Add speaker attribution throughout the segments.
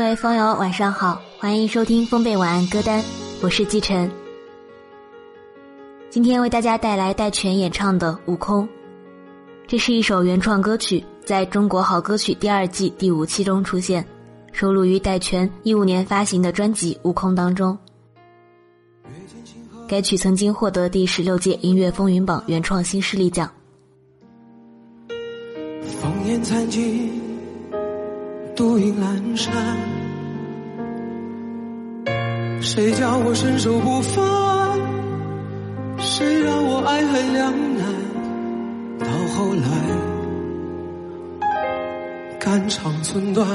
Speaker 1: 各位风友，晚上好，欢迎收听风贝晚安歌单，我是季晨。今天为大家带来戴荃演唱的《悟空》，这是一首原创歌曲，在中国好歌曲第二季第五期中出现，收录于戴荃一五年发行的专辑《悟空》当中。该曲曾经获得第十六届音乐风云榜原创新势力奖。
Speaker 2: 烽烟残尽，独影阑珊。谁叫我身手不凡？谁让我爱恨两难？到后来，肝肠寸断，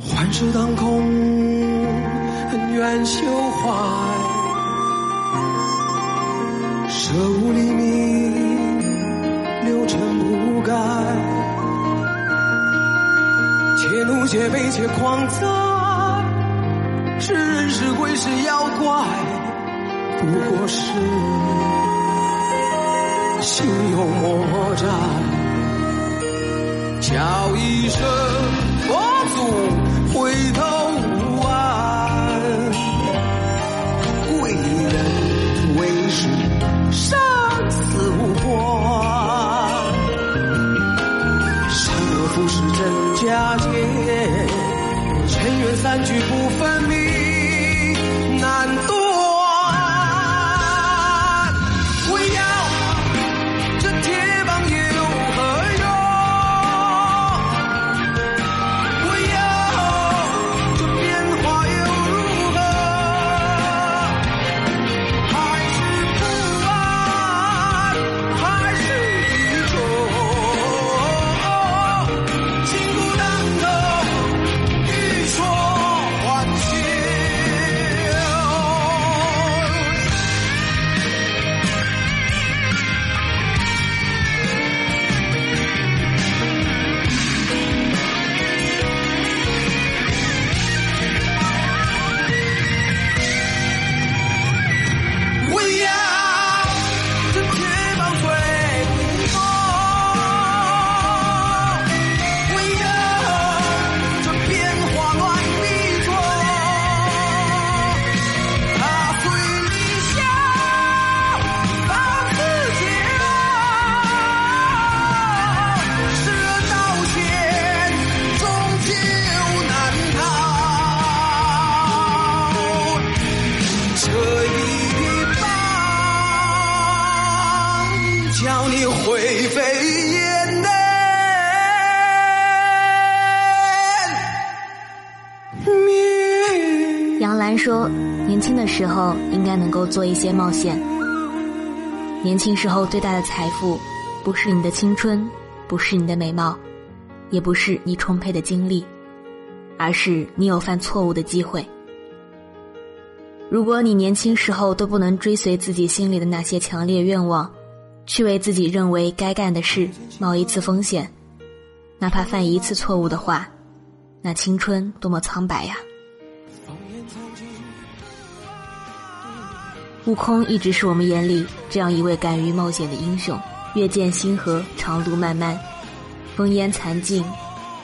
Speaker 2: 幻世当空，恩怨休怀，舍吾黎明，六尘不改，且悲且狂哉，是人是鬼是妖怪，不过是心有魔债，叫一声佛祖回头三句不分明，难度。飞烟灭。
Speaker 1: 杨澜说：“年轻的时候应该能够做一些冒险。年轻时候最大的财富，不是你的青春，不是你的美貌，也不是你充沛的精力，而是你有犯错误的机会。如果你年轻时候都不能追随自己心里的那些强烈愿望，去为自己认为该干的事冒一次风险，哪怕犯一次错误的话，那青春多么苍白呀！”悟空一直是我们眼里这样一位敢于冒险的英雄。月见星河，长路漫漫，烽烟残尽，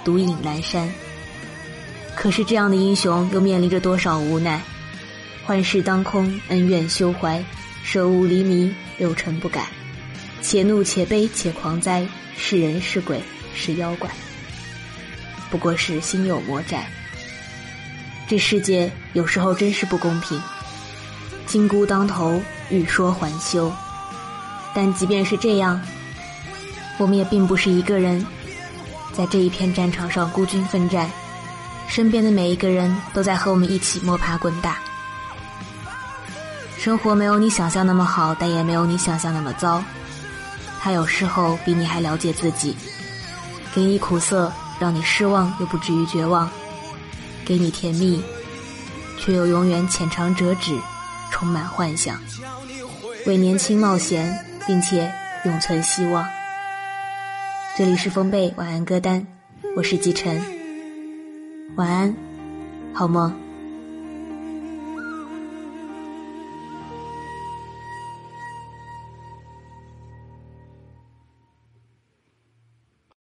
Speaker 1: 独影阑珊。可是这样的英雄又面临着多少无奈？幻世当空，恩怨休怀，舍吾离迷，六尘不改。且怒且悲且狂哉，是人是鬼是妖怪，不过是心有魔债。这世界有时候真是不公平。金箍当头，欲说还休。但即便是这样，我们也并不是一个人，在这一片战场上孤军奋战，身边的每一个人都在和我们一起摸爬滚打。生活没有你想象那么好，但也没有你想象那么糟。他有时候比你还了解自己，给你苦涩，让你失望又不至于绝望；给你甜蜜，却又永远浅尝辄止。充满幻想，为年轻冒险，并且永存希望。这里是风贝晚安歌单，我是季晨，晚安，好梦。